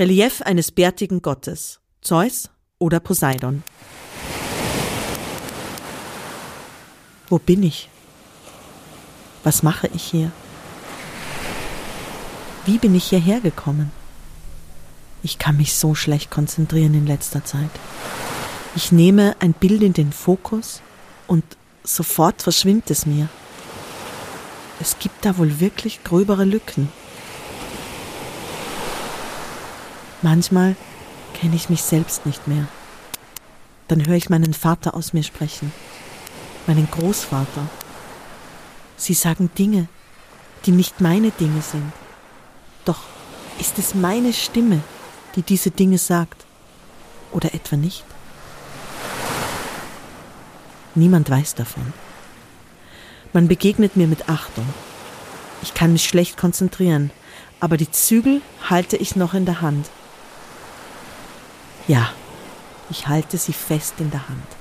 Relief eines bärtigen Gottes, Zeus oder Poseidon. Wo bin ich? Was mache ich hier? Wie bin ich hierher gekommen? Ich kann mich so schlecht konzentrieren in letzter Zeit. Ich nehme ein Bild in den Fokus und sofort verschwimmt es mir. Es gibt da wohl wirklich gröbere Lücken. Manchmal kenne ich mich selbst nicht mehr. Dann höre ich meinen Vater aus mir sprechen, meinen Großvater. Sie sagen Dinge, die nicht meine Dinge sind. Doch ist es meine Stimme, die diese Dinge sagt? Oder etwa nicht? Niemand weiß davon. Man begegnet mir mit Achtung. Ich kann mich schlecht konzentrieren, aber die Zügel halte ich noch in der Hand. Ja, ich halte sie fest in der Hand.